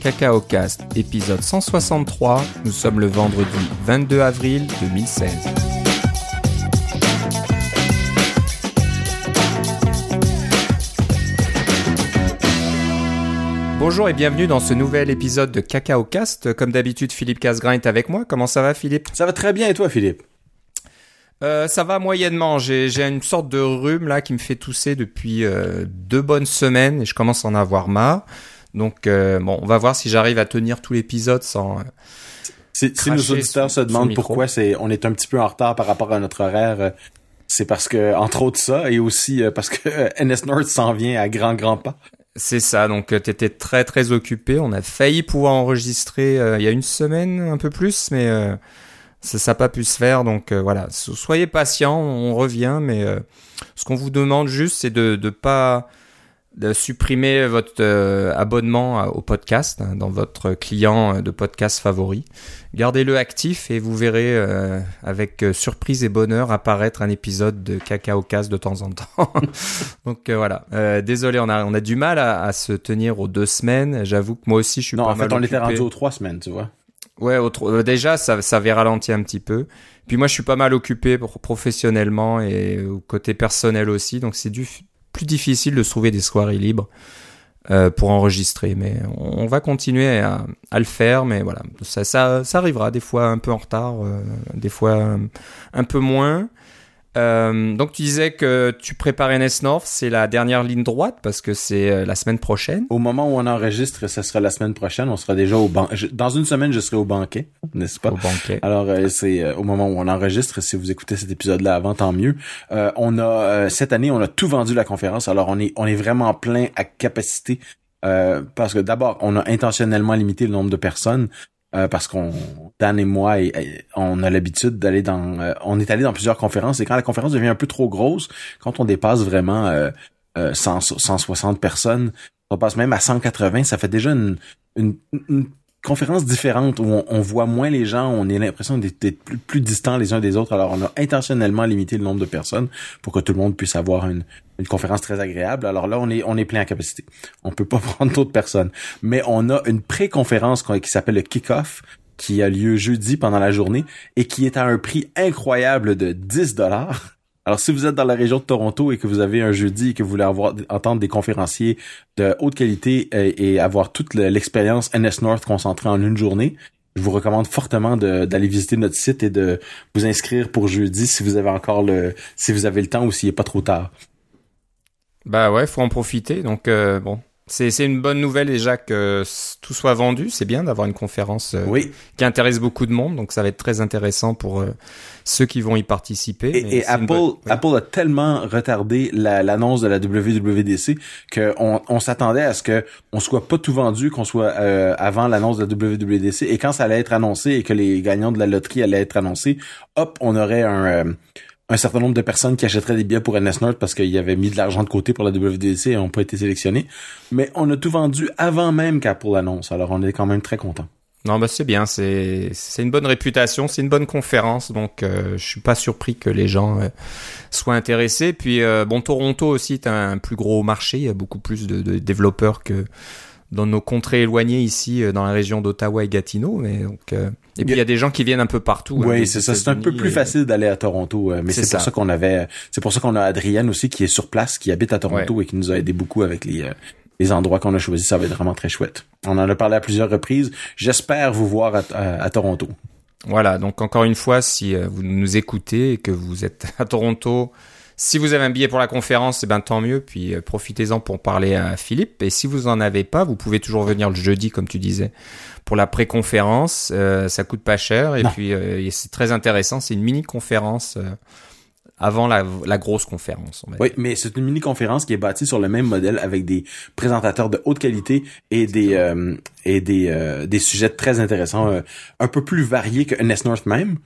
Cacao Cast, épisode 163. Nous sommes le vendredi 22 avril 2016. Bonjour et bienvenue dans ce nouvel épisode de Cacao Cast. Comme d'habitude, Philippe Casgrain est avec moi. Comment ça va, Philippe? Ça va très bien et toi, Philippe? Euh, ça va moyennement. J'ai, une sorte de rhume là qui me fait tousser depuis euh, deux bonnes semaines et je commence à en avoir marre. Donc euh, bon, on va voir si j'arrive à tenir tout l'épisode sans. Euh, si, si nos auditeurs se demandent pourquoi c'est, on est un petit peu en retard par rapport à notre horaire, euh, c'est parce que entre autres ça et aussi parce que NS North s'en vient à grand grand pas. C'est ça, donc tu étais très très occupé. On a failli pouvoir enregistrer il y a une semaine, un peu plus, mais ça n'a pas pu se faire. Donc euh, voilà, soyez patients, on revient, mais ce qu'on vous demande juste, c'est de ne pas de supprimer votre euh, abonnement au podcast hein, dans votre client de podcast favori. Gardez-le actif et vous verrez avec surprise et bonheur apparaître un épisode de Cacao Cast de temps en temps. Donc voilà, désolé, on a, on a du mal à, à, se tenir aux deux semaines. J'avoue que moi aussi je suis non, pas en fait, on était rendu aux trois semaines, tu vois. Ouais, euh, déjà, ça, ça avait ralenti un petit peu. Puis moi, je suis pas mal occupé pour, professionnellement et au côté personnel aussi, donc c'est du plus difficile de trouver des soirées libres euh, pour enregistrer. Mais on, va continuer à, le faire, mais voilà, ça, ça, ça arrivera des fois un peu en retard, euh, des fois un peu moins. Euh, donc tu disais que tu prépares NS North, c'est la dernière ligne droite parce que c'est euh, la semaine prochaine. Au moment où on enregistre, ça sera la semaine prochaine. On sera déjà au banc. Dans une semaine, je serai au banquet, n'est-ce pas? Au banquet. Alors euh, c'est au moment où on enregistre. Si vous écoutez cet épisode-là avant, tant mieux. on a cette année, on a tout vendu la conférence. Alors on est on est vraiment plein à capacité. parce que d'abord, on a intentionnellement limité le nombre de personnes. Euh, parce qu'on Dan et moi on a l'habitude d'aller dans euh, on est allé dans plusieurs conférences et quand la conférence devient un peu trop grosse quand on dépasse vraiment euh, 160 euh, personnes on passe même à 180 ça fait déjà une, une, conférence différente où on, voit moins les gens, on a l'impression d'être plus, plus distants les uns des autres. Alors, on a intentionnellement limité le nombre de personnes pour que tout le monde puisse avoir une, une conférence très agréable. Alors là, on est, on est plein à capacité. On peut pas prendre d'autres personnes. Mais on a une pré-conférence qui s'appelle le Kick-Off, qui a lieu jeudi pendant la journée et qui est à un prix incroyable de 10 dollars. Alors, si vous êtes dans la région de Toronto et que vous avez un jeudi et que vous voulez avoir, entendre des conférenciers de haute qualité et, avoir toute l'expérience NS North concentrée en une journée, je vous recommande fortement d'aller visiter notre site et de vous inscrire pour jeudi si vous avez encore le, si vous avez le temps ou s'il n'est pas trop tard. Bah ouais, faut en profiter. Donc euh, bon, c'est une bonne nouvelle déjà que tout soit vendu. C'est bien d'avoir une conférence euh, oui. qui intéresse beaucoup de monde. Donc ça va être très intéressant pour euh, ceux qui vont y participer. Et, Apple, Apple a tellement retardé l'annonce de la WWDC qu'on on, s'attendait à ce que on soit pas tout vendu, qu'on soit euh, avant l'annonce de la WWDC. Et quand ça allait être annoncé et que les gagnants de la loterie allaient être annoncés, hop, on aurait un un certain nombre de personnes qui achèteraient des billets pour NS parce qu'ils avaient mis de l'argent de côté pour la WDC et n'ont pas été sélectionnés. Mais on a tout vendu avant même qu'Apple l'annonce, alors on est quand même très content. Non, bah c'est bien, c'est c'est une bonne réputation, c'est une bonne conférence, donc euh, je suis pas surpris que les gens euh, soient intéressés. Puis euh, bon, Toronto aussi est un plus gros marché, il y a beaucoup plus de, de développeurs que dans nos contrées éloignées ici, euh, dans la région d'Ottawa et Gatineau. Mais donc, euh, et puis il y a des gens qui viennent un peu partout. Hein, oui, c'est ça. C'est un peu plus facile d'aller à Toronto, euh, mais c'est pour ça qu'on avait. C'est pour ça qu'on a Adrienne aussi qui est sur place, qui habite à Toronto et qui nous a aidé beaucoup avec les les endroits qu'on a choisis. Ça va être vraiment très chouette. On en a parlé à plusieurs reprises. J'espère vous voir à, à, Toronto. Voilà. Donc encore une fois, si vous nous écoutez et que vous êtes à Toronto si vous avez un billet pour la conférence, eh ben tant mieux. Puis euh, profitez-en pour parler à Philippe. Et si vous en avez pas, vous pouvez toujours venir le jeudi, comme tu disais, pour la pré-conférence. Euh, ça coûte pas cher et puis euh, c'est très intéressant. C'est une mini conférence. avant la, la, grosse conférence. oui, mais c'est une mini-conférence qui est bâtie sur le même modèle avec des présentateurs de haute qualité et des et des, des sujets très intéressants, un peu plus variés que NS North même.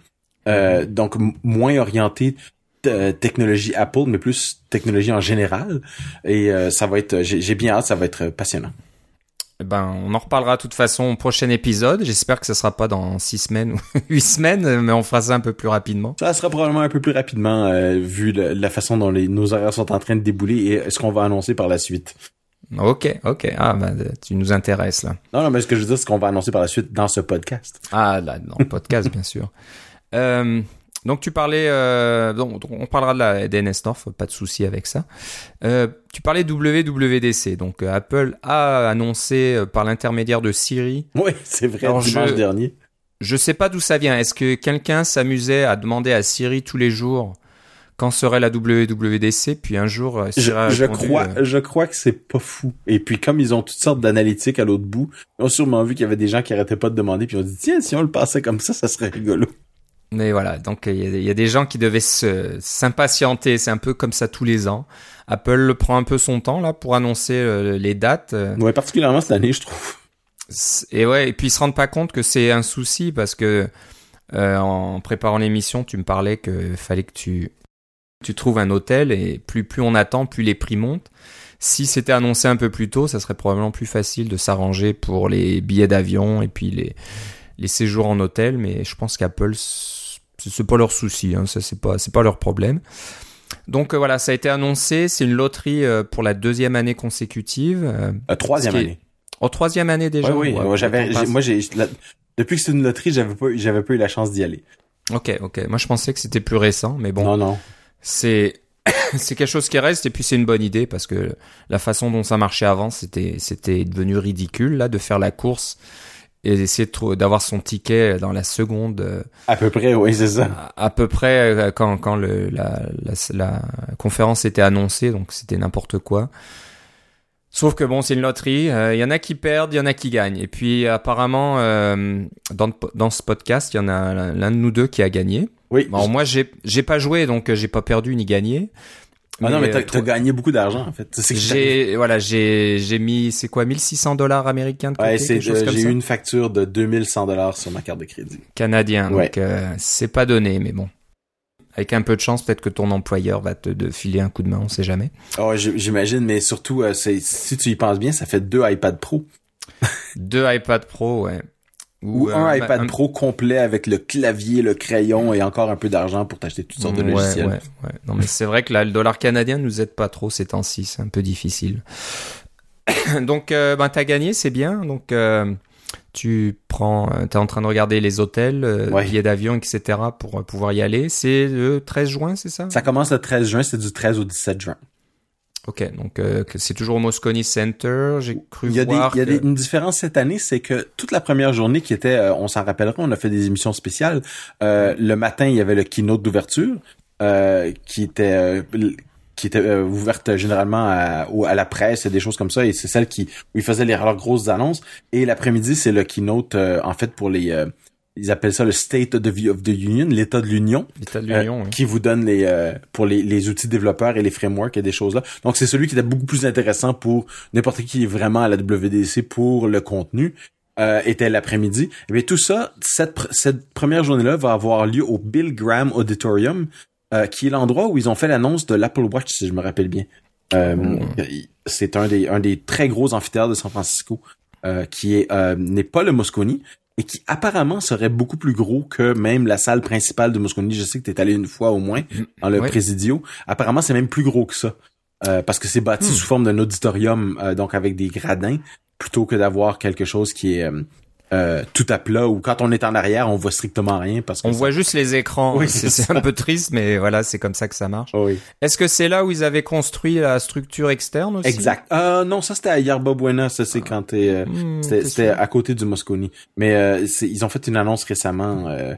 Euh, donc moins orienté euh, technologie Apple, mais plus technologie en général. Et euh, ça va être, j'ai bien hâte, ça va être passionnant. Eh ben, on en reparlera de toute façon au prochain épisode. J'espère que ce sera pas dans six semaines ou huit semaines, mais on fera ça un peu plus rapidement. Ça sera probablement un peu plus rapidement, euh, vu la façon dont les, nos horaires sont en train de débouler et ce qu'on va annoncer par la suite. Ok, ok. Ah, bah, tu nous intéresses là. Non, non, mais ce que je veux dire, c'est qu'on va annoncer par la suite dans ce podcast. Ah, là, dans le podcast, bien sûr. Euh, donc tu parlais, euh, donc, on parlera de la DNS North, pas de souci avec ça. Euh, tu parlais WWDC, donc euh, Apple a annoncé euh, par l'intermédiaire de Siri. Oui, c'est vrai, dimanche je, dernier. Je sais pas d'où ça vient. Est-ce que quelqu'un s'amusait à demander à Siri tous les jours quand serait la WWDC Puis un jour, euh, Siri je, je crois, je crois que c'est pas fou. Et puis comme ils ont toutes sortes d'analytiques à l'autre bout, ils ont sûrement vu qu'il y avait des gens qui arrêtaient pas de demander, puis ils ont dit tiens, si on le passait comme ça, ça serait rigolo. Mais voilà, donc il y, a des gens qui devaient s'impatienter. C'est un peu comme ça tous les ans. Apple prend un peu son temps là pour annoncer euh, les dates. Ouais, particulièrement cette année, je trouve. Et ouais, et puis ils se rendent pas compte que c'est un souci parce que euh, en préparant l'émission, tu me parlais que fallait que tu tu trouves un hôtel et plus plus on attend, plus les prix montent. Si c'était annoncé un peu plus tôt, ça serait probablement plus facile de s'arranger pour les billets d'avion et puis les les séjours en hôtel. Mais je pense qu'Apple c'est pas leur souci, hein, ça c'est pas c'est pas leur problème. Donc euh, voilà, ça a été annoncé, c'est une loterie euh, pour la deuxième année consécutive. Euh, troisième année. En troisième année déjà. oui, j'avais, moi j'ai, depuis que c'est une loterie, j'avais pas, j'avais pas eu la chance d'y aller. Ok, ok. Moi je pensais que c'était plus récent, mais bon. Non, non. C'est c'est quelque chose qui reste et puis c'est une bonne idée parce que la façon dont ça marchait avant, c'était c'était devenu ridicule là de faire la course et d'essayer d'avoir son ticket dans la seconde. Euh, à peu près, oui, c'est ça. À, peu près euh, quand, quand le, la, la, la conférence était annoncée, donc c'était n'importe quoi. Sauf que bon, c'est une loterie. Il euh, y en a qui perdent, il y en a qui gagnent. Et puis apparemment, euh, dans, dans ce podcast, il y en a l'un de nous deux qui a gagné. Oui. Bon, moi, j'ai j'ai pas joué, donc j'ai pas perdu ni gagné. Ah non, mais t'as as gagné beaucoup d'argent en fait. J'ai voilà, j'ai j'ai mis c'est quoi 1600 dollars américains de côté, Ouais, c'est j'ai eu une facture de 2100 dollars sur ma carte de crédit. Canadien. Donc euh, c'est pas donné, mais bon. Avec un peu de chance, peut-être que ton employeur va te de filer un coup de main, on sait jamais. Oh, j'imagine, mais surtout, euh, si tu y penses bien, ça fait deux iPad Pro. deux iPad Pro, ouais. Ou, un euh, iPad Pro complet avec le clavier, le crayon et encore un peu d'argent pour t'acheter toutes sortes de logiciels. Ouais, ouais. Non, mais c'est vrai que là, le dollar canadien nous aide pas trop ces temps-ci, c'est un peu difficile. Donc, euh, ben, t'as gagné, c'est bien. Donc, euh, tu prends, euh, t'es en train de regarder les hôtels, euh, billets d'avion, etc. pour pouvoir y aller. C'est le 13 juin, c'est ça? Ça commence le 13 juin, c'est du 13 au 17 juin. Ok, donc euh, c'est toujours au Moscone Center. J'ai cru il y a voir. Des, il y a une différence cette année, c'est que toute la première journée qui était, euh, on s'en rappellera, on a fait des émissions spéciales. Euh, le matin, il y avait le keynote d'ouverture qui était qui était ouverte généralement à, à, la presse et des choses comme ça. Et c'est celle qui où ils faisaient les leurs grosses annonces. Et l'après-midi, c'est le keynote en fait pour les ils appellent ça le State of the, Union, l'état de l'Union, l'état de l'Union, euh, qui vous donne les euh, pour les, les, outils développeurs et les frameworks et des choses là. Donc c'est celui qui était beaucoup plus intéressant pour n'importe qui est vraiment à la WDC pour le contenu. Euh, était l'après-midi. Et bien tout ça, cette, cette première journée-là va avoir lieu au Bill Graham Auditorium, euh, qui est l'endroit où ils ont fait l'annonce de l'Apple Watch, si je me rappelle bien. Euh, mm. C'est un des un des très gros amphithéâtres de San Francisco, qui est n'est pas le Moscone, et qui apparemment serait beaucoup plus gros que même la salle principale de Moscone. Je sais que tu es allé une fois au moins mm. dans le Presidio. Apparemment, c'est même plus gros que ça. Euh, parce que c'est bâti hmm. sous forme d'un auditorium, euh, donc avec des gradins, plutôt que d'avoir quelque chose qui est euh, euh, tout à plat ou quand on est en arrière, on voit strictement rien parce qu'on voit juste les écrans. Oui, c'est un peu triste, mais voilà, c'est comme ça que ça marche. Oui. Est-ce que c'est là où ils avaient construit la structure externe aussi? Exact. Euh, non, ça c'était à Yerba Buena, ça c'est quand t'es, euh, hmm, c'était à côté du Moscone. Mais euh, ils ont fait une annonce récemment. Euh,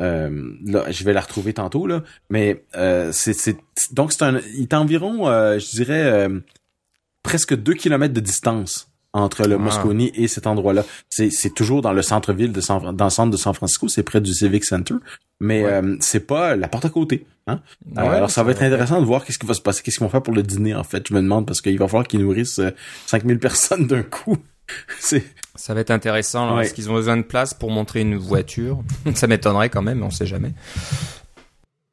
euh, là, je vais la retrouver tantôt là, mais euh, c'est donc c'est un, il est environ, je dirais, presque deux kilomètres de distance entre le Moscone et cet endroit-là. C'est, c'est toujours dans le centre-ville de San, dans le centre de San Francisco, c'est près du Civic Center, mais euh, c'est pas la porte à côté. Hein? alors ça va être intéressant de voir qu'est-ce qui va se passer, qu'est-ce qu'ils vont faire pour le dîner en fait. Je me demande parce qu'il va falloir qu'ils nourrissent 5000 euh, personnes d'un coup. c'est ça va être intéressant. Est-ce qu'ils ont besoin de place pour montrer une voiture? Ça m'étonnerait quand même, on sait jamais.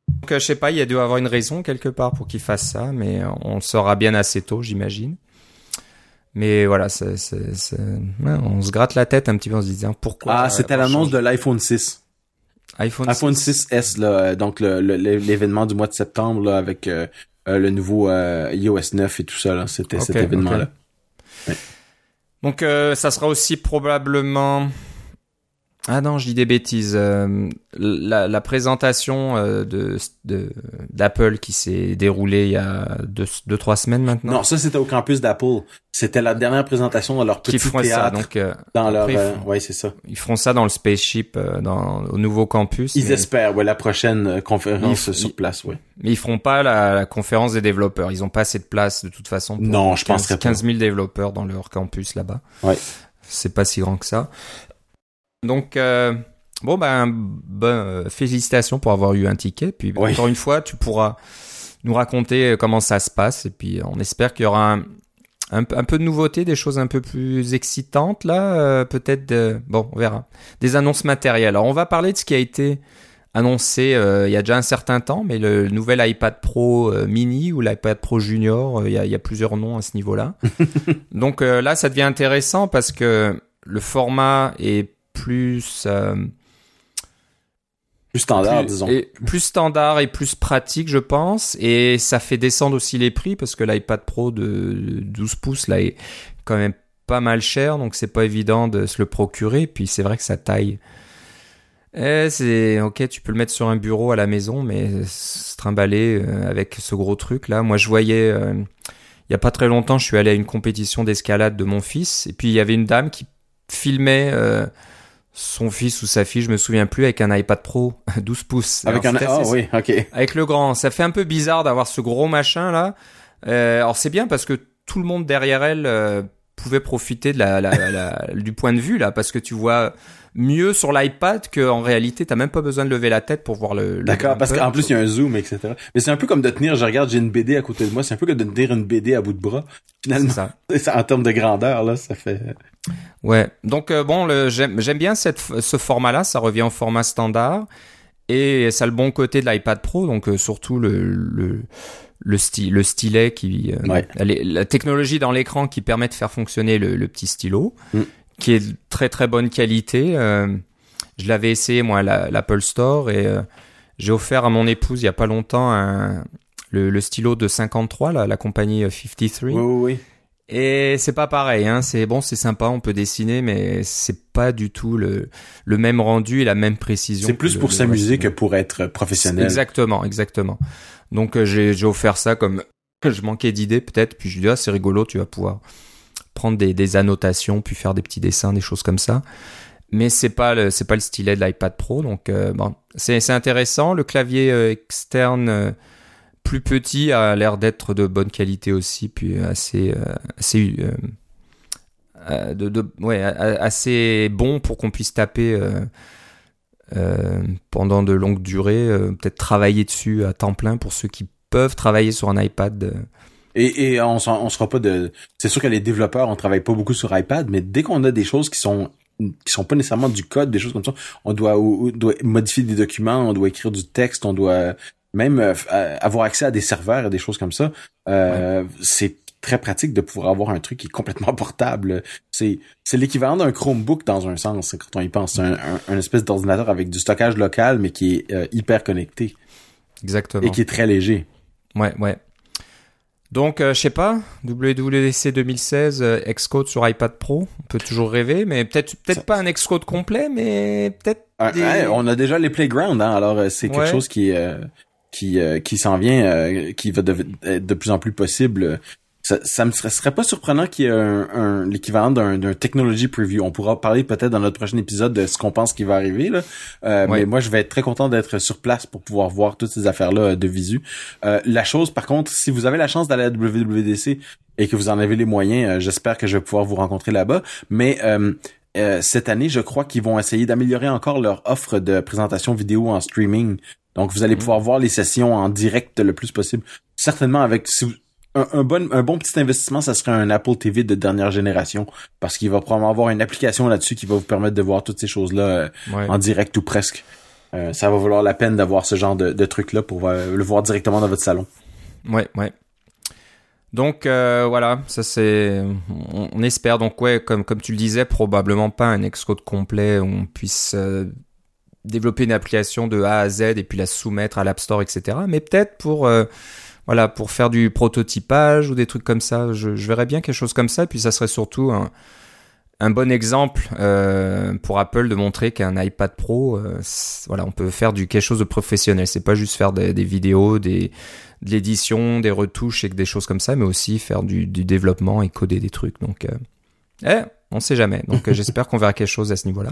Donc, euh, je sais pas, il y a dû avoir une raison quelque part pour qu'ils fassent ça, mais on le saura bien assez tôt, j'imagine. Mais voilà, c'est, c'est, c'est... Ouais, on se gratte la tête un petit peu en se disant pourquoi. Ah, c'était l'annonce de l'iPhone 6. iPhone, iPhone 6. s là, euh, donc le, l'événement du mois de septembre là, avec euh, euh, le nouveau iOS 9 et tout ça là, c'était cet événement là. Donc euh, ça sera aussi probablement ah non, je dis des bêtises. Euh, la, la, présentation euh, de d'Apple qui s'est déroulée il y a deux, deux trois semaines maintenant. Non, ça c'était au campus d'Apple. C'était la dernière présentation dans leur petit théâtre. Ça, donc, euh, dans leur, ouais, c'est ça. Ils feront ça dans le spaceship, dans au nouveau campus. Ils espèrent, ouais, la prochaine conférence sur place, ouais. Mais ils feront pas la, la, conférence des développeurs. Ils ont pas assez de place de toute façon. Pour non, je pense 15 000 développeurs dans leur campus là-bas. Ouais. C'est pas si grand que ça. Donc, euh, bon, ben, ben, félicitations pour avoir eu un ticket. Puis, encore une fois, tu pourras nous raconter comment ça se passe. Et puis, on espère qu'il y aura un, un, peu de nouveautés, des choses un peu plus excitantes, là. Euh, peut-être, bon, on verra. Des annonces matérielles. Alors, on va parler de ce qui a été annoncé euh, il y a déjà un certain temps, mais le, nouvel iPad Pro mini ou l'iPad Pro Junior, il y, a, y, a, plusieurs noms à ce niveau-là. Donc là, ça devient intéressant parce que le format est plus euh, plus standard, disons. Et plus standard et plus pratique, je pense. Et ça fait descendre aussi les prix parce que l'iPad Pro de 12 pouces là est quand même pas mal cher, donc c'est pas évident de se le procurer. Puis c'est vrai que sa taille, eh, c'est ok, tu peux le mettre sur un bureau à la maison, mais se trimballer euh, avec ce gros truc là. Moi, je voyais. Euh, il y a pas très longtemps, je suis allé à une compétition d'escalade de mon fils, et puis il y avait une dame qui filmait son fils ou sa fille, je me souviens plus, avec un iPad Pro 12 pouces. Avec un oh, oui, ok. Avec le grand. Ça fait un peu bizarre d'avoir ce gros machin là. Euh, alors c'est bien parce que tout le monde derrière elle euh, pouvait profiter de la, la, la, du point de vue là, parce que tu vois mieux sur l'iPad qu'en réalité, t'as même pas besoin de lever la tête pour voir le. D'accord, parce qu'en plus il y a un zoom, etc. Mais c'est un peu comme de tenir. Je regarde, j'ai une BD à côté de moi. C'est un peu comme de tenir une BD à bout de bras. Finalement, ça. en termes de grandeur là, ça fait. Ouais. Donc euh, bon, j'aime bien cette, ce format-là. Ça revient au format standard et ça a le bon côté de l'iPad Pro. Donc euh, surtout le, le le, style, le stylet qui euh, la, technologie dans l'écran qui permet de faire fonctionner le, le petit stylo. Mm qui est de très très bonne qualité. Je l'avais essayé moi à l'Apple Store et j'ai offert à mon épouse il y a pas longtemps un, le, stylo de 53, la, la compagnie 53. Oui, oui, oui. Et c'est pas pareil, hein. C'est bon, c'est sympa, on peut dessiner, mais c'est pas du tout le, le même rendu et la même précision. C'est plus pour s'amuser que pour être professionnel. Exactement, exactement. Donc euh, j'ai offert ça comme je manquais d'idées peut-être, puis je lui dis ah c'est rigolo, tu vas pouvoir prendre des, annotations, puis faire des petits dessins, des choses comme ça. Mais c'est pas le c'est pas le stylet de l'iPad Pro, donc euh, bon, c'est intéressant. Le clavier euh, externe euh, plus petit a l'air d'être de bonne qualité aussi, puis assez assez de, de, ouais, assez bon pour qu'on puisse taper pendant de longues durées, peut-être travailler dessus à temps plein pour ceux qui peuvent travailler sur un iPad et, et on, on sera pas de. C'est sûr que les développeurs, on travaille pas beaucoup sur iPad, mais dès qu'on a des choses qui sont qui sont pas nécessairement du code, des choses comme ça, on doit, doit modifier des documents, on doit écrire du texte, on doit même euh, euh, avoir accès à des serveurs et des choses comme ça. Euh, C'est très pratique de pouvoir avoir un truc qui est complètement portable. C'est c'est l'équivalent d'un Chromebook dans un sens quand on y pense. C'est un, un, espèce d'ordinateur avec du stockage local mais qui est euh, hyper connecté. Exactement. Et qui est très léger. Ouais, ouais. Donc, euh, je sais pas, WWDC 2016, euh, Xcode sur iPad Pro, on peut toujours rêver, mais peut-être peut-être pas un Xcode complet, mais peut-être. Ah, on a déjà les playgrounds, hein, alors euh, c'est quelque chose qui qui qui s'en vient, qui va être de plus en plus possible ça, ça me serait, pas surprenant qu'il y ait un, l'équivalent d'un, d'un technology preview. On pourra parler peut-être dans notre prochain épisode de ce qu'on pense qui va arriver. Là. Euh, Mais moi, je vais être très content d'être sur place pour pouvoir voir toutes ces affaires-là euh, de visu. Euh, la chose, par contre, si vous avez la chance d'aller à WWDC et que vous en avez les moyens, euh, j'espère que je vais pouvoir vous rencontrer là-bas. Mais cette année, je crois qu'ils vont essayer d'améliorer encore leur offre de présentation vidéo en streaming. Donc, vous allez mhm. pouvoir voir les sessions en direct le plus possible. Certainement avec si vous, un, bon, un bon petit investissement, ça serait un Apple TV de dernière génération parce qu'il va probablement avoir une application là-dessus qui va vous permettre de voir toutes ces choses-là euh, en direct ou presque. Euh, ça va valoir la peine d'avoir ce genre de, de truc-là pour euh, le voir directement dans votre salon. Ouais, ouais. Donc voilà, ça c'est, on, espère donc ouais, comme comme tu le disais, probablement pas un Xcode complet où on puisse développer une application de A à Z et puis la soumettre à l'App Store, etc. Mais peut-être pour voilà, pour faire du prototypage ou des trucs comme ça. Je, verrais bien quelque chose comme ça. Et puis ça serait surtout un, un bon exemple euh, pour Apple de montrer qu'un iPad Pro, euh, voilà, on peut faire du quelque chose de professionnel. C'est pas juste faire des, des vidéos, des de l'édition, des retouches et des choses comme ça, mais aussi faire du, du développement et coder des trucs. Donc, euh, eh, on sait jamais. Donc, euh, j'espère qu'on verra quelque chose à ce niveau-là.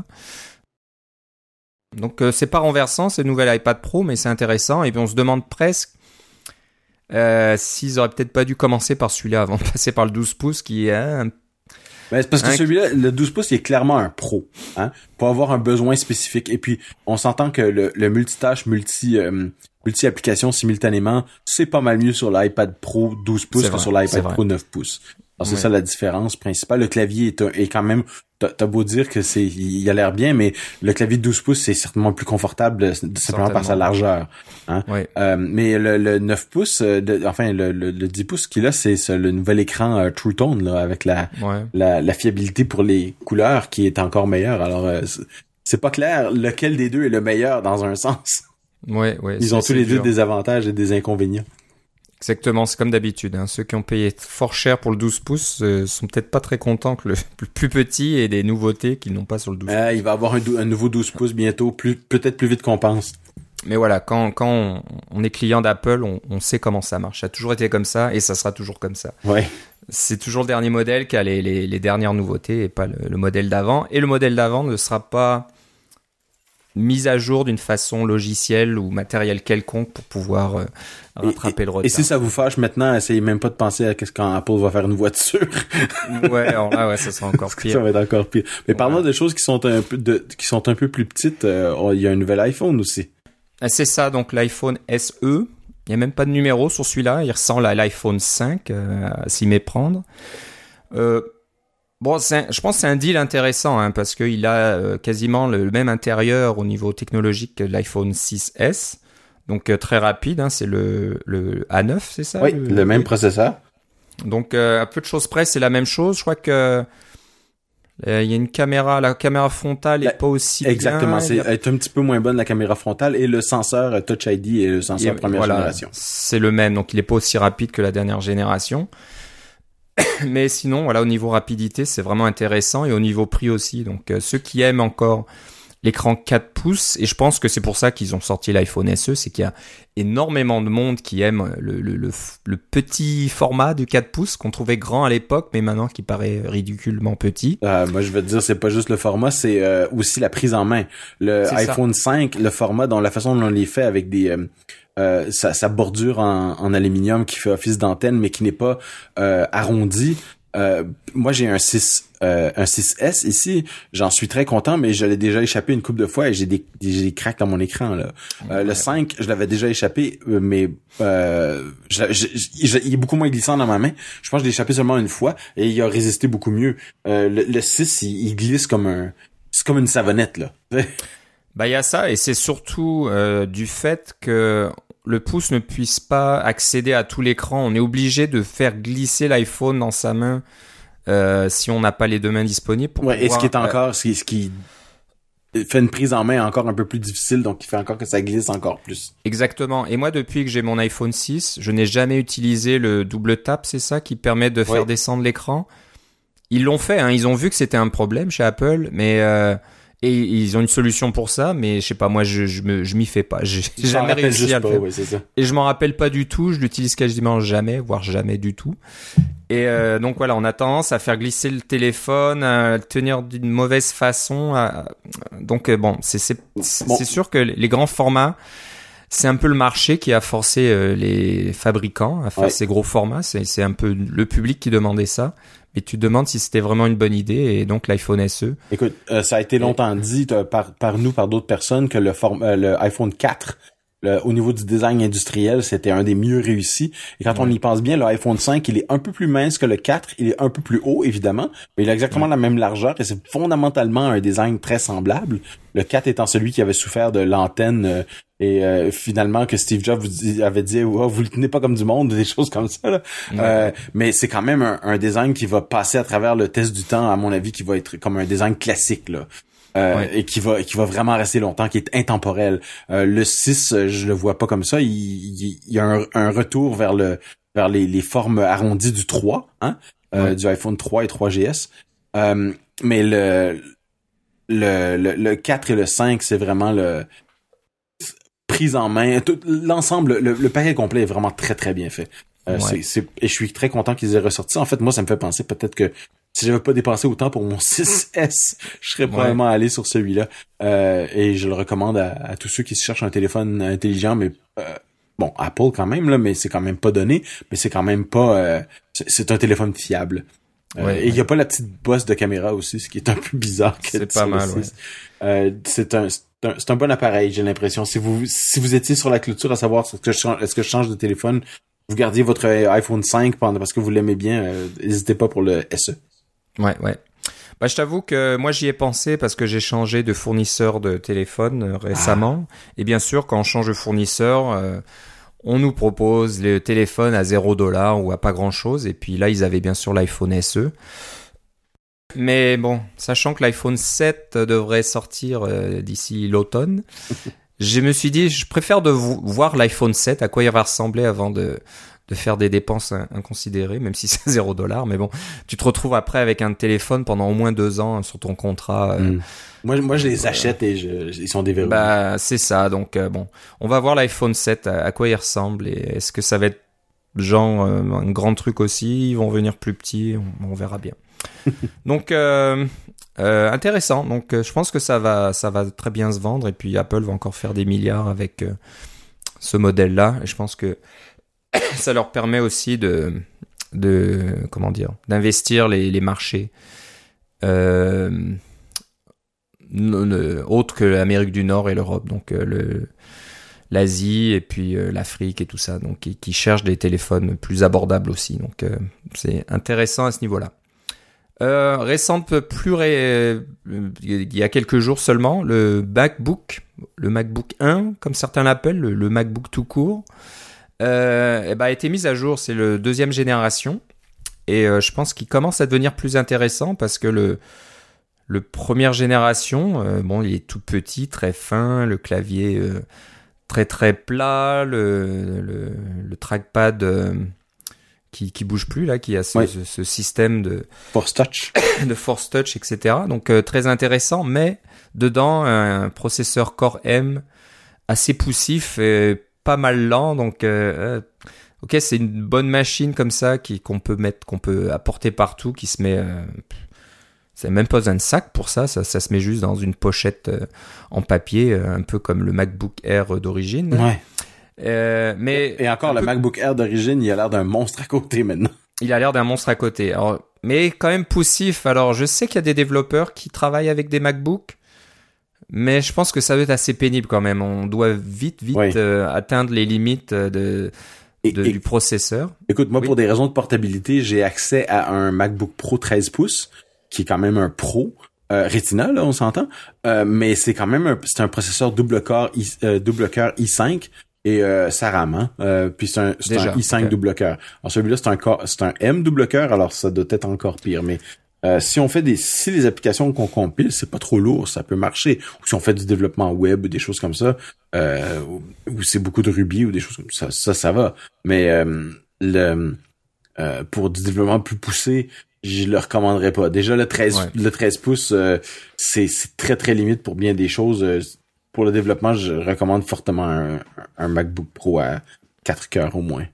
Donc, euh, c'est pas renversant, ce nouvel iPad Pro, mais c'est intéressant. Et puis, on se demande presque euh, s'ils auraient peut-être pas dû commencer par celui-là avant de passer par le 12 pouces, qui est un Ben, c'est parce que celui-là, le 12 pouces, il est clairement un pro, hein, pour avoir un besoin spécifique. Et puis, on s'entend que le, le multitâche, multi, euh, multi-application simultanément, c'est pas mal mieux sur l'iPad Pro 12 pouces C'est que vrai, sur c'est l'iPad. Pro 9 pouces. Alors, c'est ça la différence principale. Le clavier est, un- est quand même, t'as beau dire que c'est, il a l'air bien, mais le clavier de 12 pouces, c'est certainement plus confortable, euh, simplement par sa largeur. Ouais. Euh, mais le, le 9 pouces, euh, de- enfin, le, le, le 10 pouces qu'il a, c'est ce- le nouvel écran euh, True Tone, là, avec la, Ouais. la, la fiabilité pour les couleurs qui est encore meilleure. Alors, euh, c'est- pas clair lequel des deux est le meilleur dans un sens. Ouais, ouais. Ils ont tous les deux des avantages et des inconvénients. Exactement, c'est comme d'habitude. Hein. Ceux qui ont payé fort cher pour le 12 pouces euh, sont peut-être pas très contents que le plus petit ait des nouveautés qu'ils n'ont pas sur le 12 Euh, il va avoir un, nouveau 12 pouces bientôt, plus peut-être plus vite qu'on pense. Mais voilà, quand, quand on, on est client d'Apple, on, on sait comment ça marche. Ça a toujours été comme ça et ça sera toujours comme ça. Ouais. C'est toujours le dernier modèle qui a les, les, les dernières nouveautés et pas le, le modèle d'avant. Et le modèle d'avant ne sera pas mis à jour d'une façon logicielle ou matérielle quelconque pour pouvoir euh, rattraper le retard. Et si ça vous fâche maintenant, essayez même pas de penser à qu'est-ce quand Apple va faire une voiture. Ouais, là, ouais, ça sera encore ça pire. va être encore pire. Mais parlons Voilà. de choses qui sont un peu de, qui sont un peu plus petites. euh, oh, il y a un nouvel iPhone aussi. Ah, C'est ça, donc l'iPhone SE. Il n'y a même pas de numéro sur celui-là. Il ressemble à l'iPhone 5, euh, à s'y méprendre. Euh, bon, un- je pense que c'est un deal intéressant hein, parce qu'il a euh, quasiment le même intérieur au niveau technologique que l'iPhone 6S. Donc euh, très rapide, hein, c'est le, le A9, c'est ça oui, le même processeur. Donc euh, à peu de choses près, c'est la même chose. Je crois que euh, il y a une caméra, la caméra frontale La- est pas aussi Exactement, c'est est un petit peu moins bonne la caméra frontale et le senseur euh, Touch ID et le senseur Et première voilà, génération. C'est le même, donc il n'est pas aussi rapide que la dernière génération. Mais sinon, voilà, au niveau rapidité, c'est vraiment intéressant et au niveau prix aussi. Donc euh, ceux qui aiment encore l'écran 4 pouces, et je pense que c'est pour ça qu'ils ont sorti l'iPhone SE, c'est qu'il y a énormément de monde qui aime le, le, le, le petit format du 4 pouces qu'on trouvait grand à l'époque, mais maintenant qui paraît ridiculement petit. Euh, moi, je veux te dire, c'est pas juste le format, c'est euh, aussi la prise en main. Le ça. iPhone 5, le format, dans la façon dont on les fait avec des euh, euh, sa, sa bordure en, en aluminium qui fait office d'antenne, mais qui n'est pas euh, arrondi. Euh, moi, j'ai un 6, euh, un 6S ici. J'en suis très content, mais je l'ai déjà échappé une couple de fois et j'ai des, j'ai des cracks dans mon écran là. Euh, Le 5, je l'avais déjà échappé, euh, mais euh, je- je- je- il est beaucoup moins glissant dans ma main. Je pense que je l'ai échappé seulement une fois et il a résisté beaucoup mieux. Euh, le, le 6, il, il glisse comme un, c'est comme une savonnette là. Bah il y a ça et c'est surtout euh, du fait que le pouce ne puisse pas accéder à tout l'écran. On est obligé de faire glisser l'iPhone dans sa main euh, si on n'a pas les deux mains disponibles. Pour Ouais, et ce pouvoir, qui est euh, encore, ce qui, ce qui fait une prise en main encore un peu plus difficile, donc qui fait encore que ça glisse encore plus. exactement. Et moi, depuis que j'ai mon iPhone 6, je n'ai jamais utilisé le double tap, c'est ça qui permet de faire Ouais. descendre l'écran. Ils l'ont fait, hein, ils ont vu que c'était un problème chez Apple, mais euh, et ils ont une solution pour ça, mais je sais pas, moi je je me je m'y fais pas. J'ai jamais réussi à le pas, faire. ouais, c'est ça. Et je m'en rappelle pas du tout, je l'utilise quasiment jamais, voire jamais du tout. Et euh, donc voilà, on a tendance à faire glisser le téléphone, à le tenir d'une mauvaise façon. à- Donc euh, bon, c'est c'est Bon. c'est sûr que les grands formats, c'est un peu le marché qui a forcé euh, les fabricants à faire Ouais. ces gros formats. C'est c'est un peu le public qui demandait ça. Mais tu te demandes si c'était vraiment une bonne idée. Et donc l'iPhone SE, Écoute, euh, ça a été longtemps dit euh, par, par nous, par d'autres personnes, que le, form- euh, le iPhone 4, le- au niveau du design industriel, c'était un des mieux réussis. Et quand on y pense bien, le iPhone 5, il est un peu plus mince que le 4, il est un peu plus haut, évidemment, mais il a exactement la même largeur et c'est fondamentalement un design très semblable. Le 4 étant celui qui avait souffert de l'antenne euh, et euh, finalement que Steve Jobs vous avait dit oh, vous le tenez pas comme du monde des choses comme ça là. Euh, mais c'est quand même un, un design qui va passer à travers le test du temps à mon avis qui va être comme un design classique là Euh, Ouais. et qui va qui va vraiment rester longtemps qui est intemporel Euh, le 6 euh, je le vois pas comme ça il, il, il y a un, un retour vers le vers les, les formes arrondies du 3 hein euh, Ouais. du iPhone 3 et 3GS euh, mais le, le, le, le 4 et le 5, c'est vraiment le prise en main. Tout l'ensemble, le, le, paquet complet est vraiment très très bien fait. Euh, et je suis très content qu'ils aient ressorti. En fait, moi, ça me fait penser peut-être que si j'avais pas dépensé autant pour mon 6S, je serais probablement allé sur celui-là. Euh, et je le recommande à, tous ceux qui se cherchent un téléphone intelligent, mais euh, bon, Apple quand même là, mais c'est quand même pas donné, mais c'est quand même pas, euh, c'est un téléphone fiable. Euh, et il y a pas la petite bosse de caméra aussi, ce qui est un peu bizarre. C'est pas mal. Euh, c'est un, c'est un, bon appareil, j'ai l'impression. Si vous si vous étiez sur la clôture à savoir est-ce que je change, est-ce que je change de téléphone, vous gardiez votre iPhone 5 pendant parce que vous l'aimez bien, n'hésitez pas pour le SE. Ouais, ouais. Bah, je t'avoue que moi j'y ai pensé parce que j'ai changé de fournisseur de téléphone récemment. Ah. Et bien sûr, quand on change de fournisseur, on nous propose le téléphone à 0 dollar ou à pas grand chose. Et puis là, ils avaient bien sûr l'iPhone SE. Mais bon, sachant que l'iPhone 7 devrait sortir euh, d'ici l'automne, je me suis dit, je préfère de voir l'iPhone 7, à quoi il va ressembler avant de, de faire des dépenses inconsidérées, même si c'est 0 dollar. Mais bon, tu te retrouves après avec un téléphone pendant au moins deux ans sur ton contrat. Euh, mm. Moi, moi, je les achète et je, ils sont déverrouillés. Bah, c'est ça. Donc, euh, bon, on va voir l'iPhone 7, à, quoi il ressemble et est-ce que ça va être genre euh, un grand truc aussi? Ils vont venir plus petits, on, verra bien. donc, euh, intéressant. Donc, je pense que ça va, ça va très bien se vendre et puis Apple va encore faire des milliards avec ce modèle-là. Et je pense que ça leur permet aussi de, de comment dire, d'investir les, les marchés. Euh, autre que l'Amérique du Nord et l'Europe, donc euh, le l'Asie et puis euh, l'Afrique et tout ça, donc qui, cherchent des téléphones plus abordables aussi. Donc c'est intéressant à ce niveau-là. Euh, récente, plus ré... il y a quelques jours seulement, le MacBook, le MacBook 1, comme certains l'appellent, le, MacBook tout court, euh, ben, a été mis à jour. C'est le deuxième génération et je pense qu'il commence à devenir plus intéressant parce que le le première génération, euh, bon, il est tout petit, très fin, le clavier euh, très très plat, le, le, trackpad euh, qui, qui bouge plus là, qui a ce, ce, système de force touch, de force touch, etc. Donc très intéressant, mais dedans un processeur Core M assez poussif et pas mal lent, donc ok c'est une bonne machine comme ça qui qu'on peut mettre, qu'on peut apporter partout, qui se met c'est même pas un sac pour ça, ça, ça se met juste dans une pochette euh, en papier, euh, un peu comme le MacBook Air d'origine. Ouais. Euh, mais et encore le MacBook Air d'origine, il a l'air d'un monstre à côté maintenant. Il a l'air d'un monstre à côté. Alors, mais quand même poussif. Alors, je sais qu'il y a des développeurs qui travaillent avec des MacBooks, mais je pense que ça doit être assez pénible quand même. On doit vite, vite atteindre les limites de, du processeur. Écoute, moi, pour des raisons de portabilité, j'ai accès à un MacBook Pro 13 pouces qui est quand même un pro. Euh, Retina, là, on s'entend. Euh, mais c'est quand même un, c'est un processeur double cœur euh, double cœur i5 et euh, ça rame, hein? Euh, puis c'est un, c'est un i5 double cœur. Alors celui-là, c'est un c'est un M double cœur, alors ça doit être encore pire. Mais si on fait des, si les applications qu'on compile, c'est pas trop lourd, ça peut marcher. Ou si on fait du développement web ou des choses comme ça, ou c'est beaucoup de Ruby ou des choses comme ça, ça, ça va. Mais le pour du développement plus poussé, je le recommanderais pas. Déjà le 13 le 13 pouces euh, c'est très très limite pour bien des choses. Euh, pour le développement, je recommande fortement un, un MacBook Pro à 4 cœurs au moins.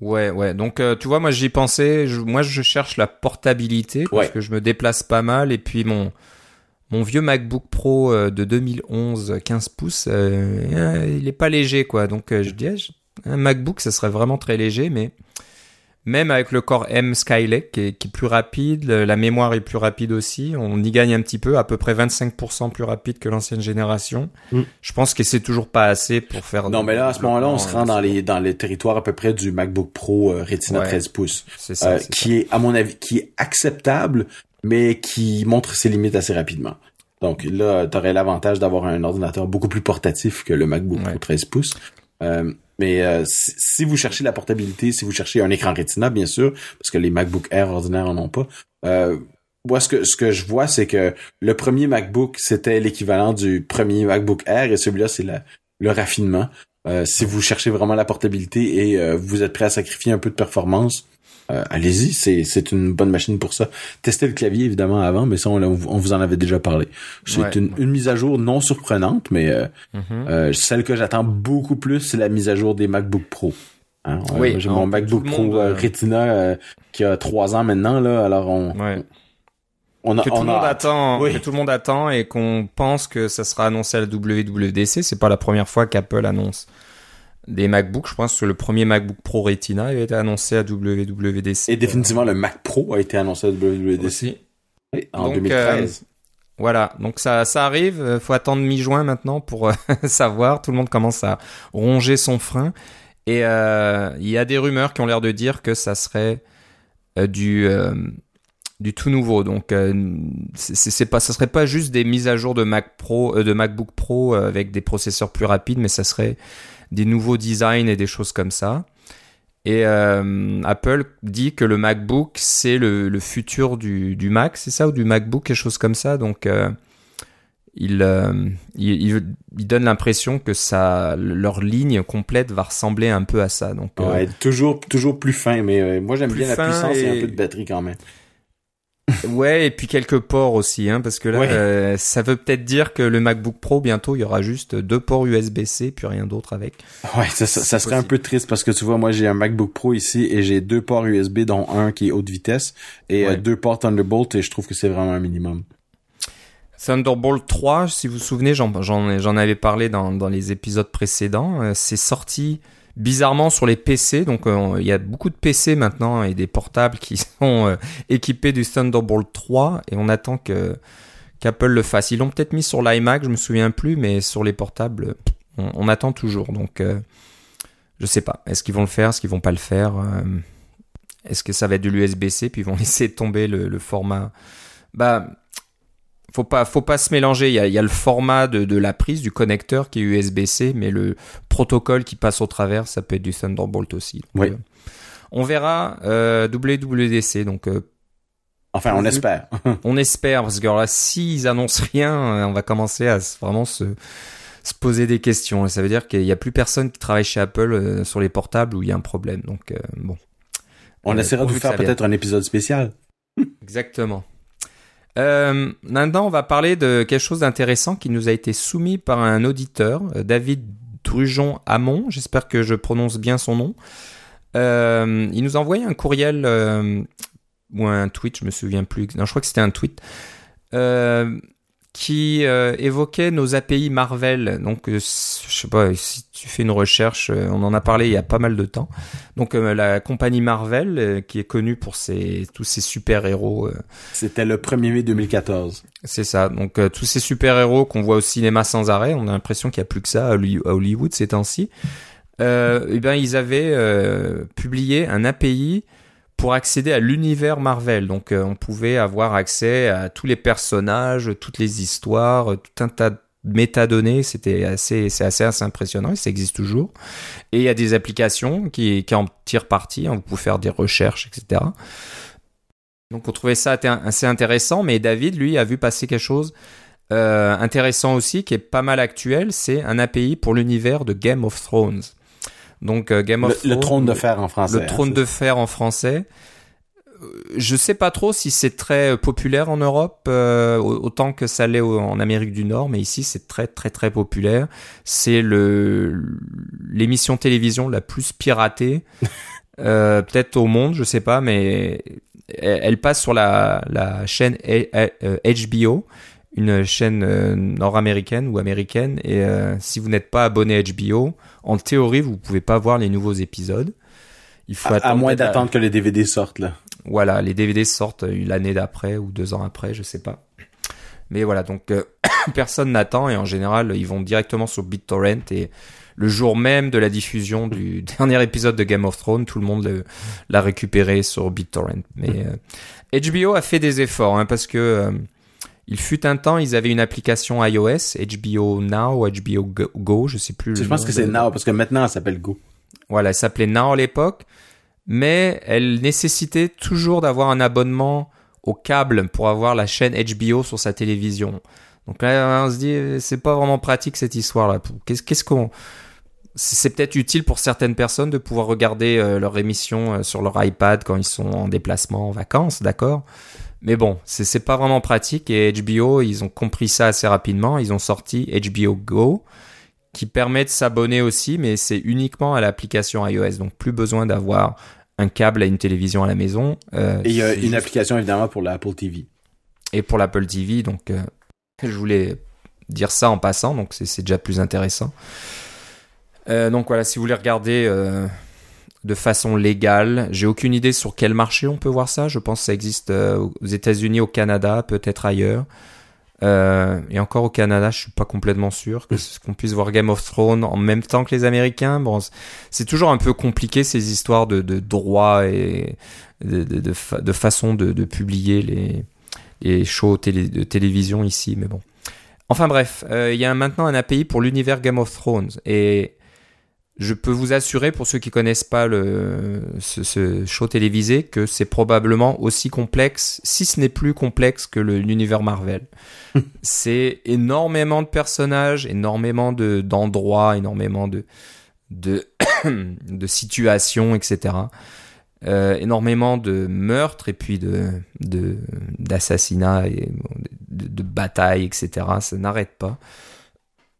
Ouais, ouais. Donc, euh, tu vois, moi, j'y pensais. moi, je cherche la portabilité parce que je me déplace pas mal. Et puis, mon, mon vieux MacBook Pro de 2011, 15 pouces, il est pas léger, quoi. Donc, je dis, un MacBook, ça serait vraiment très léger, mais même avec le Core M Skylake qui est, plus rapide, la mémoire est plus rapide aussi, on y gagne un petit peu, à peu près 25% plus rapide que l'ancienne génération. Mm. Je pense que c'est toujours pas assez pour faire. Non, mais là à ce moment-là, on se rend dans les dans les territoires à peu près du MacBook Pro euh, Retina 13 pouces, ça, euh, qui est à mon avis qui est acceptable, mais qui montre ses limites assez rapidement. Donc là, tu aurais l'avantage d'avoir un ordinateur beaucoup plus portatif que le MacBook Pro 13 pouces. Euh, mais euh, si, vous cherchez la portabilité, si vous cherchez un écran Retina, bien sûr, parce que les MacBook Air ordinaires en ont pas. Euh, moi, ce que ce que je vois, c'est que le premier MacBook c'était l'équivalent du premier MacBook Air et celui-là c'est le raffinement. Euh, si vous cherchez vraiment la portabilité et vous êtes prêt à sacrifier un peu de performance, euh, allez-y, c'est, c'est une bonne machine pour ça. Testez le clavier évidemment avant, mais ça on, on vous en avait déjà parlé. C'est une, une, mise à jour non surprenante, mais euh, mm-hmm. euh, celle que j'attends beaucoup plus, c'est la mise à jour des MacBook Pro. Hein? Oui, j'ai mon MacBook Pro Retina qui a trois ans maintenant là, alors on, on a, que tout le monde attend, que tout le monde attend et qu'on pense que ça sera annoncé à la WWDC. C'est pas la première fois qu'Apple annonce des MacBooks. Je pense que le premier MacBook Pro Retina a été annoncé à WWDC. Et définitivement, le Mac Pro a été annoncé à WWDC. en 2013. Euh, voilà, donc ça, ça arrive. Euh, faut attendre mi-juin maintenant pour euh, savoir. Tout le monde commence à ronger son frein. Et il y a des rumeurs qui ont l'air de dire que ça serait du du tout nouveau. Donc, c'est pas, ça serait pas juste des mises à jour de Mac Pro, de MacBook Pro avec des processeurs plus rapides, mais ça serait des nouveaux designs et des choses comme ça. Et euh, Apple dit que le MacBook, c'est le, futur du, du Mac, c'est ça, ou du MacBook, quelque chose comme ça. Donc, euh, il, euh, il, il, donne l'impression que ça, leur ligne complète va ressembler un peu à ça. Donc, ouais, toujours, toujours plus fin, mais moi j'aime bien la puissance et... et un peu de batterie quand même ouais, et puis quelques ports aussi, hein, parce que là, euh, ça veut peut-être dire que le MacBook Pro, bientôt, il y aura juste deux ports USB-C, puis rien d'autre avec. Ouais, ça, ça, serait un peu triste parce que tu vois, moi, j'ai un MacBook Pro ici et j'ai deux ports USB, dont un qui est haute vitesse et euh, deux ports Thunderbolt, et je trouve que c'est vraiment un minimum. Thunderbolt 3, si vous vous souvenez, j'en j'en avais parlé dans, dans les épisodes précédents. Euh, c'est sorti bizarrement sur les PC. Donc euh, il y a beaucoup de PC maintenant et des portables qui sont euh, équipés du Thunderbolt 3 et on attend que qu'Apple le fasse. Ils l'ont peut-être mis sur l'iMac, je me souviens plus, mais sur les portables, on, attend toujours. Donc euh, je sais pas. Est-ce qu'ils vont le faire? Est-ce qu'ils vont pas le faire? Est-ce que ça va être de l'USB-C puis ils vont laisser tomber le, le format? Bah faut pas, faut pas se mélanger. Il y a, il y a le format de, de, la prise du connecteur qui est USB-C, mais le protocole qui passe au travers, ça peut être du Thunderbolt aussi. oui. Euh, on verra euh, WWDC. Donc, euh, enfin, on espère. on espère parce que alors là, s'ils annoncent rien, euh, on va commencer à vraiment se se poser des questions. Et ça veut dire qu'il n'y a plus personne qui travaille chez Apple euh, sur les portables où il y a un problème. Donc, bon. On essaiera de vous faire peut-être un épisode spécial. Exactement. Euh, maintenant, on va parler de quelque chose d'intéressant qui nous a été soumis par un auditeur, euh, David Drujon Hamon. J'espère que je prononce bien son nom. Euh, il nous a envoyé un courriel ou un tweet, je me souviens plus. Non, je crois que c'était un tweet qui euh, évoquait nos API Marvel. Donc, euh, je sais pas si tu fais une recherche, euh, on en a parlé il y a pas mal de temps. Donc, la compagnie Marvel, qui est connue pour ses tous ses super héros. C'était le 1er mai 2014. C'est ça. Donc, tous ces super héros qu'on voit au cinéma sans arrêt, on a l'impression qu'il y a plus que ça à Hollywood ces temps-ci. eh ben, ils avaient publié un API pour accéder à l'univers Marvel. Donc euh, on pouvait avoir accès à tous les personnages, toutes les histoires, tout un tas de métadonnées, c'était assez, c'est assez, assez impressionnant et ça existe toujours. Et il y a des applications qui, qui en tirent parti, hein, vous pouvez faire des recherches, etc. Donc on trouvait ça assez intéressant, mais David, lui, a vu passer quelque chose euh, intéressant aussi, qui est pas mal actuel, c'est un API pour l'univers de Game of Thrones. Donc euh, Game of le, le trône de fer en français. Le trône de fer en français. Euh, je sais pas trop si c'est très euh, populaire en Europe autant que ça l'est en Amérique du Nord, mais ici c'est très très très populaire. C'est le l'émission télévision la plus piratée, peut-être au monde, je sais pas, mais elle, passe sur la, la chaîne HBO une chaîne euh, nord-américaine ou américaine et euh, si vous n'êtes pas abonné à HBO, en théorie vous pouvez pas voir les nouveaux épisodes. Il faut à, moins d'attendre que les DVD sortent là. Voilà, les DVD sortent l'année d'après ou deux ans après, je sais pas. Mais voilà, donc euh, personne n'attend et en général ils vont directement sur BitTorrent et le jour même de la diffusion du dernier épisode de Game of Thrones, tout le monde l'a récupéré sur BitTorrent. Mais HBO a fait des efforts hein, parce que il fut un temps, ils avaient une application iOS, HBO Now HBO Go, je sais plus. Je pense que c'est Now parce que maintenant elle s'appelle Go. Voilà, elle s'appelait Now à l'époque, mais elle nécessitait toujours d'avoir un abonnement au câble pour avoir la chaîne HBO sur sa télévision. Donc là, on se dit, c'est pas vraiment pratique cette histoire-là. Qu'est-ce qu'on c'est peut-être utile pour certaines personnes de pouvoir regarder euh, leur émission euh, sur leur iPad quand ils sont en déplacement, en vacances, d'accord? Mais bon, c'est pas vraiment pratique et HBO, ils ont compris ça assez rapidement. Ils ont sorti HBO Go qui permet de s'abonner aussi, mais c'est uniquement à l'application iOS. Donc plus besoin d'avoir un câble à une télévision à la maison. Euh, et il y a une application évidemment pour l'Apple TV. Et pour l'Apple TV, donc je voulais dire ça en passant, donc c'est déjà plus intéressant. Euh, donc voilà, si vous voulez regarder euh, de façon légale, j'ai aucune idée sur quel marché on peut voir ça. Je pense que ça existe euh, aux États-Unis, au Canada, peut-être ailleurs. et encore au Canada, je suis pas complètement sûr qu'on puisse voir Game of Thrones en même temps que les Américains. Bon, c'est toujours un peu compliqué ces histoires de, de droit et de, de, de, façon de, publier les, les shows télé, de télévision ici, mais bon. Enfin bref, il y a maintenant un API pour l'univers Game of Thrones et je peux vous assurer, pour ceux qui connaissent pas le, ce, show télévisé, que c'est probablement aussi complexe, si ce n'est plus complexe que l'univers Marvel. c'est énormément de personnages, énormément de d'endroits, énormément de de, de situations, etc. Euh, énormément de meurtres et puis de d'assassinats et de, de batailles, etc. Ça n'arrête pas.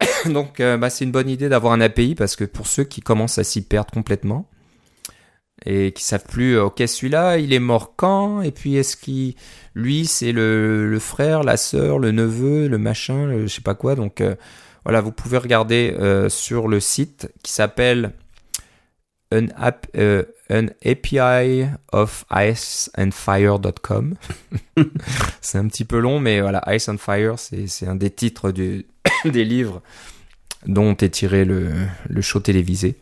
Donc, euh, bah, c'est une bonne idée d'avoir un API parce que pour ceux qui commencent à s'y perdre complètement et qui savent plus, euh, ok, celui-là, il est mort quand Et puis, est-ce qu'il, lui, c'est le, frère, la sœur, le neveu, le machin, le, je sais pas quoi. Donc, euh, voilà, vous pouvez regarder sur le site qui s'appelle un, API of iceandfire.com. c'est un petit peu long, mais voilà, Ice and Fire, c'est un des titres du, des livres dont est tiré le, show télévisé.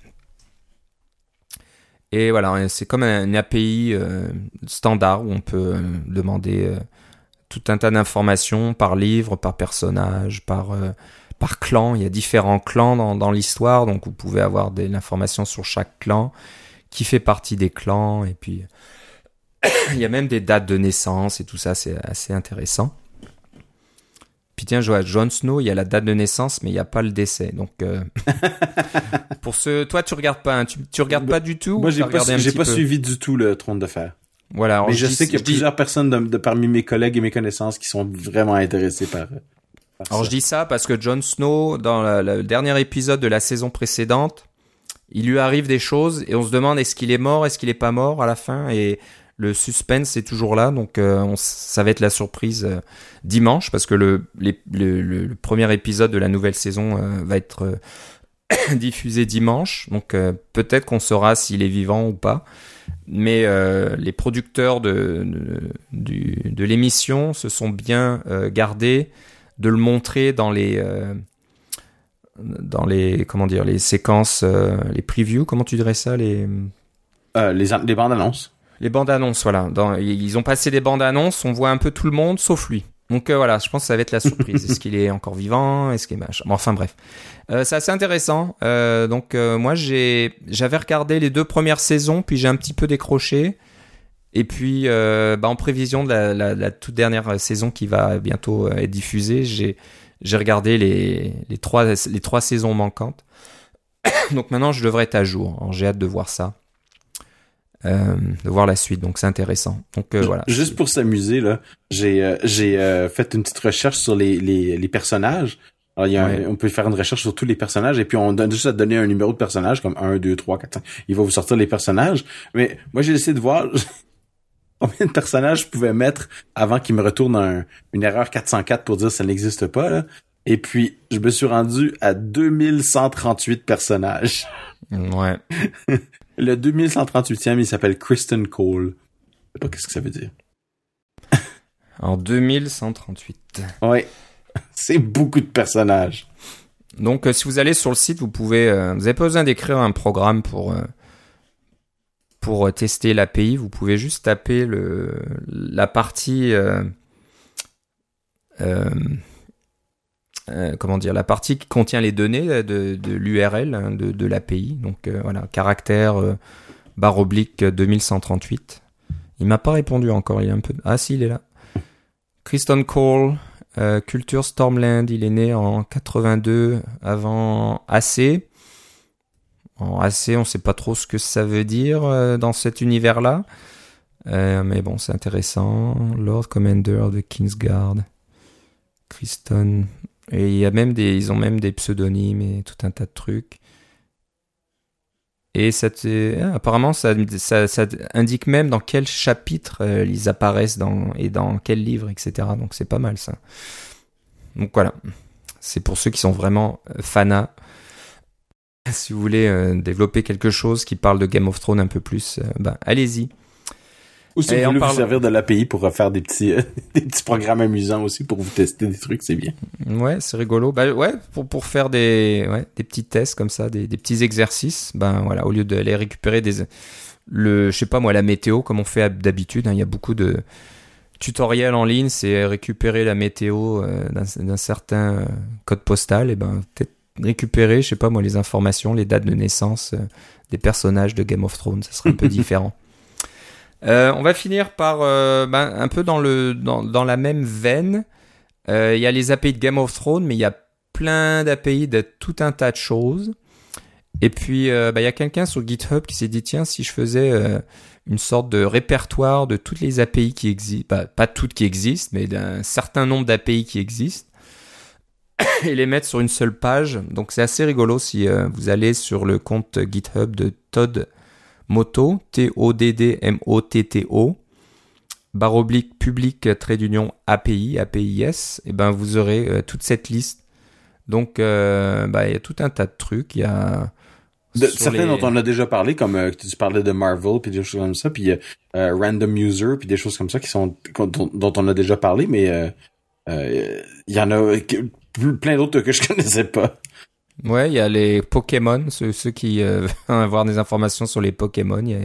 Et voilà, c'est comme un, API euh, standard où on peut euh, demander euh, tout un tas d'informations par livre, par personnage, par, clan. Il y a différents clans dans, dans l'histoire, donc vous pouvez avoir de l'information sur chaque clan, qui fait partie des clans, et puis il y a même des dates de naissance et tout ça, c'est assez intéressant. Puis tiens, je vois Jon Snow, il y a la date de naissance, mais il n'y a pas le décès. Donc, euh, pour ce, toi, tu regardes pas, hein, tu, tu regardes pas du tout. Moi, j'ai pas, pas suivi du tout le Trône de Fer. Voilà. Mais je, sais qu'il y a plusieurs personnes de, parmi mes collègues et mes connaissances qui sont vraiment intéressés par. alors je dis ça parce que Jon Snow, dans le dernier épisode de la saison précédente, il lui arrive des choses et on se demande est-ce qu'il est mort, est-ce qu'il est pas mort à la fin et le suspense est toujours là, donc euh, ça va être la surprise euh, dimanche parce que le, premier épisode de la nouvelle saison euh, va être diffusé dimanche, donc peut-être qu'on saura s'il est vivant ou pas. Mais les producteurs de, l'émission se sont bien gardés de le montrer dans les les comment dire les séquences les previews comment tu dirais ça les les, les bandes annonces les bandes annonces, voilà. ils ont passé des bandes annonces, on voit un peu tout le monde sauf lui. Donc euh, voilà, je pense que ça va être la surprise. Est-ce qu'il est encore vivant? Est-ce qu'il est machin? Enfin bref, euh, c'est assez intéressant. Euh, donc moi j'ai j'avais regardé les deux premières saisons, puis j'ai un petit peu décroché. Et puis bah, en prévision de la, toute dernière saison qui va bientôt être diffusée, j'ai j'ai regardé les, les trois les trois saisons manquantes. donc maintenant je devrais être à jour. J'ai hâte de voir ça. Euh, de voir la suite. Donc c'est intéressant. Donc euh, voilà. Juste pour s'amuser là, j'ai euh, j'ai fait une petite recherche sur les les, les personnages. Alors, il y a on peut faire une recherche sur tous les personnages et puis on donne juste à donner un numéro de personnage comme 1, 2, 3, 4, 5. Il va vous sortir les personnages. Mais moi j'ai essayé de voir combien de personnages je pouvais mettre avant qu'il me retourne un, une erreur 404 pour dire ça n'existe pas. Là. Et puis je me suis rendu à 2138 personnages. Ouais. Le 2138e, il s'appelle Kristen Cole. Je sais pas qu'est-ce que ça veut dire. En 2138. Ouais. C'est beaucoup de personnages. Donc, euh, si vous allez sur le site, vous pouvez, euh, vous avez pas besoin d'écrire un programme pour euh, pour tester l'API. Vous pouvez juste taper le la partie euh, comment dire, la partie qui contient les données de, l'URL hein, de, l'API. Donc euh, voilà, caractère euh, barre oblique 2138. Il m'a pas répondu encore. Il est un peu. Ah si, il est là. Kristen Cole, Culture Stormland. Il est né en 82 avant AC. En AC, on sait pas trop ce que ça veut dire euh, dans cet univers-là. Euh, mais bon, c'est intéressant. Lord Commander de Kingsguard. Kriston. Et il y a même des, ils ont même des pseudonymes et tout un tas de trucs. Et ça ah, apparemment, ça, ça, indique même dans quel chapitre euh, ils apparaissent et dans quel livre, etc. Donc c'est pas mal ça. Donc voilà. C'est pour ceux qui sont vraiment euh, fanas. Si vous voulez euh, développer quelque chose qui parle de Game of Thrones un peu plus, ben, allez-y. Ou si vous voulez vous servir de l'API pour faire des petits, euh, des petits programmes amusants aussi pour vous tester des trucs, c'est bien. Ouais, c'est rigolo. Bah ouais, pour, pour faire des, ouais, des petits tests comme ça, des, des petits exercices, ben voilà, au lieu d'aller récupérer des, le, je sais pas moi, la météo comme on fait d'habitude, hein, il y a beaucoup de tutoriels en ligne, c'est récupérer la météo euh, d'un certain euh, code postal, et ben peut-être récupérer, je sais pas moi, les informations, les dates de naissance euh, des personnages de Game of Thrones, ça serait un peu différent. Euh, on va finir par euh, ben, un peu dans la même veine. Euh, Il y a les API de Game of Thrones, mais il y a plein d'API de tout un tas de choses. Et puis, bah, il y a quelqu'un sur GitHub qui s'est dit, tiens, si je faisais une sorte de répertoire de toutes les API qui existent, pas toutes qui existent, mais d'un certain nombre d'API qui existent, et les mettre sur une seule page. Donc c'est assez rigolo si vous allez sur le compte GitHub de Todd Moto, T-O-D-D-M-O-T-T-O, barre oblique public trait d'union API, APIS, et ben vous aurez euh, toute cette liste. Donc euh, bah, il y a tout un tas de trucs. Il y a De- certains les- dont on a déjà parlé, comme euh, tu parlais de Marvel, puis des choses comme ça, puis euh, euh, Random User, puis des choses comme ça qui sont dont, dont on a déjà parlé, mais euh, euh, il y en a plein d'autres que je connaissais pas. Ouais, il y a les Pokémon, ceux, ceux qui veulent avoir des informations sur les Pokémon. Il y a,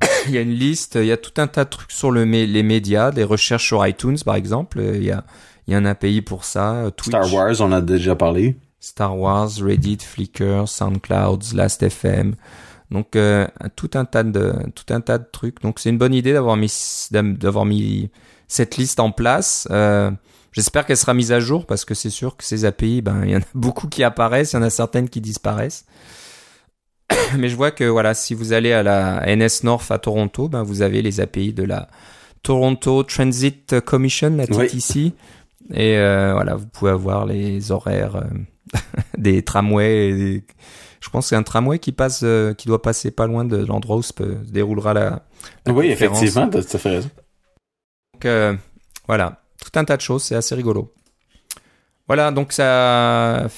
il y a une liste, il y a tout un tas de trucs sur le, les médias, des recherches sur iTunes par exemple. Euh, Il y a, il y a un API pour ça. euh, Twitch, Star Wars, on a déjà parlé. Star Wars, Reddit, Flickr, SoundCloud, Last.fm. Donc euh, tout un tas de tout un tas de trucs. Donc c'est une bonne idée d'avoir mis d'avoir mis cette liste en place. Euh, J'espère qu'elle sera mise à jour parce que c'est sûr que ces API, ben il y en a beaucoup qui apparaissent, il y en a certaines qui disparaissent. Mais je vois que voilà, si vous allez à la NS North à Toronto, ben vous avez les API de la Toronto Transit Commission, la Oui. TTC. Et euh, voilà, vous pouvez avoir les horaires euh, des tramways. et des- Je pense que c'est un tramway qui passe, euh, qui doit passer pas loin de l'endroit où se, déroulera la. la oui, conférence. effectivement, à fait raison. Donc voilà, tout un tas de choses, c'est assez rigolo. Voilà, donc ça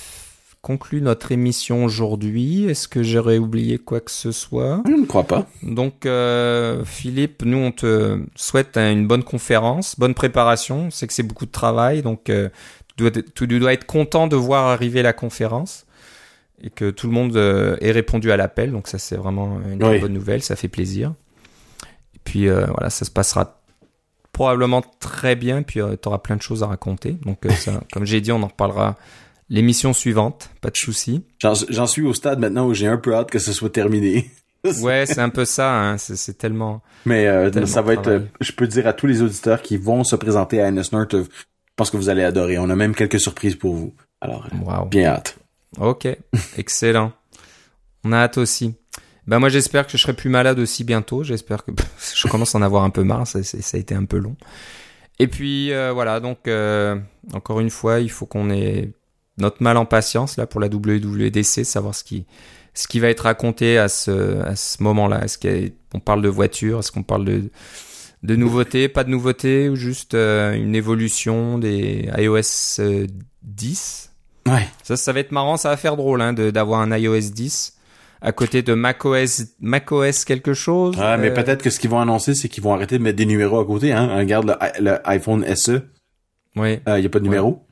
conclut notre émission aujourd'hui. Est-ce que j'aurais oublié quoi que ce soit? Je ne crois pas. Donc euh, Philippe, nous on te souhaite une bonne conférence, bonne préparation. On sait que c'est beaucoup de travail, donc euh, tu, dois, tu dois être content de voir arriver la conférence et que tout le monde euh, ait répondu à l'appel. Donc ça c'est vraiment une Oui. bonne nouvelle, ça fait plaisir. Et puis euh, voilà, ça se passera probablement très bien, puis tu auras plein de choses à raconter. Donc euh, ça, comme j'ai dit, on en reparlera l'émission suivante, pas de souci. J'en suis au stade maintenant où j'ai un peu hâte que ce soit terminé. Ouais, c'est un peu ça, hein, c'est tellement... Mais euh, Tellement ça va être, euh, je peux dire à tous les auditeurs qui vont se présenter à NS North, euh, je pense que vous allez adorer. On a même quelques surprises pour vous. Alors, euh, bien hâte. Ok, excellent. On a hâte aussi. Ben moi j'espère que je serai plus malade aussi bientôt. J'espère que je commence à en avoir un peu marre. Ça, a été un peu long. Et puis euh, voilà, donc euh, encore une fois, il faut qu'on ait notre mal en patience là pour la WWDC, savoir ce qui ce qui va être raconté à ce à ce moment-là. Est-ce qu'on parle de voiture Est-ce qu'on parle de de nouveautés? Pas de nouveautés ou juste euh, une évolution des iOS euh, 10 Ouais. ça, ça va être marrant, ça va faire drôle hein, d'avoir un iOS 10 à côté de macOS, macOS quelque chose. Ouais, mais Euh, peut-être que ce qu'ils vont annoncer, c'est qu'ils vont arrêter de mettre des numéros à côté. Hein. Regarde le, i- le iPhone SE, Oui, il n'y a pas de numéro.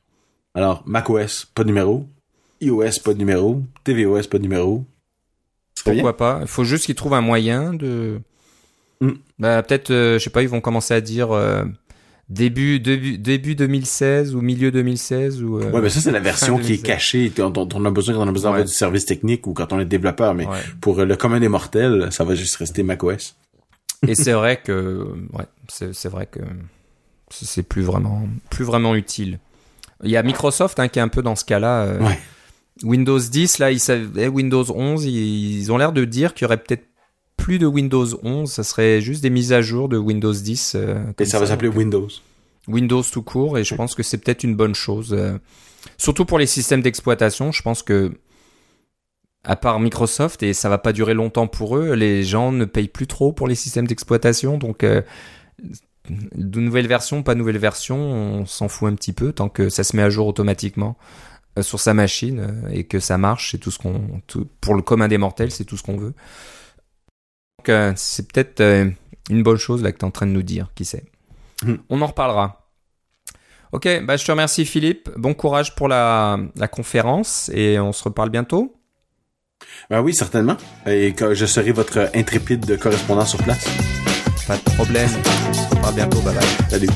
Alors, macOS, pas de numéro. iOS, pas de numéro. tvOS, pas de numéro. Pourquoi pas? Il faut juste qu'ils trouvent un moyen de. Mm. Bah, peut-être, euh, je sais pas, ils vont commencer à dire euh, début, début, début 2016 ou milieu 2016 ou. euh, Ouais, mais ça, c'est la version qui est 2016. cachée, dont, dont on a besoin quand on a besoin Ouais. du service technique ou quand on est développeur. Mais Ouais. pour euh, le commun des mortels, ça va juste rester macOS. Et c'est vrai que, ouais, c'est c'est vrai que c'est plus vraiment, plus vraiment utile. Il y a Microsoft hein, qui est un peu dans ce cas-là. euh, Ouais. Windows 10, là, ils savaient, Windows 11, ils, ont l'air de dire qu'il y aurait peut-être plus de Windows 11, ça serait juste des mises à jour de Windows 10. et ça, va s'appeler Windows. Windows tout court, et je pense que c'est peut-être une bonne chose. surtout pour les systèmes d'exploitation, je pense que à part Microsoft, et ça va pas durer longtemps pour eux, les gens ne payent plus trop pour les systèmes d'exploitation, donc euh, de nouvelles versions, pas nouvelles versions, on s'en fout un petit peu tant que ça se met à jour automatiquement euh, sur sa machine euh, et que ça marche, c'est tout ce qu'on, pour le commun des mortels, c'est tout ce qu'on veut. Euh, c'est peut-être une bonne chose là que tu es en train de nous dire, qui sait. Hmm. On en reparlera. Ok, bah je te remercie Philippe. Bon courage pour la, la conférence et on se reparle bientôt. Ben oui, certainement. Et que je serai votre intrépide correspondant sur place. Pas de problème. On se reparle bientôt. Bye bye. Salut.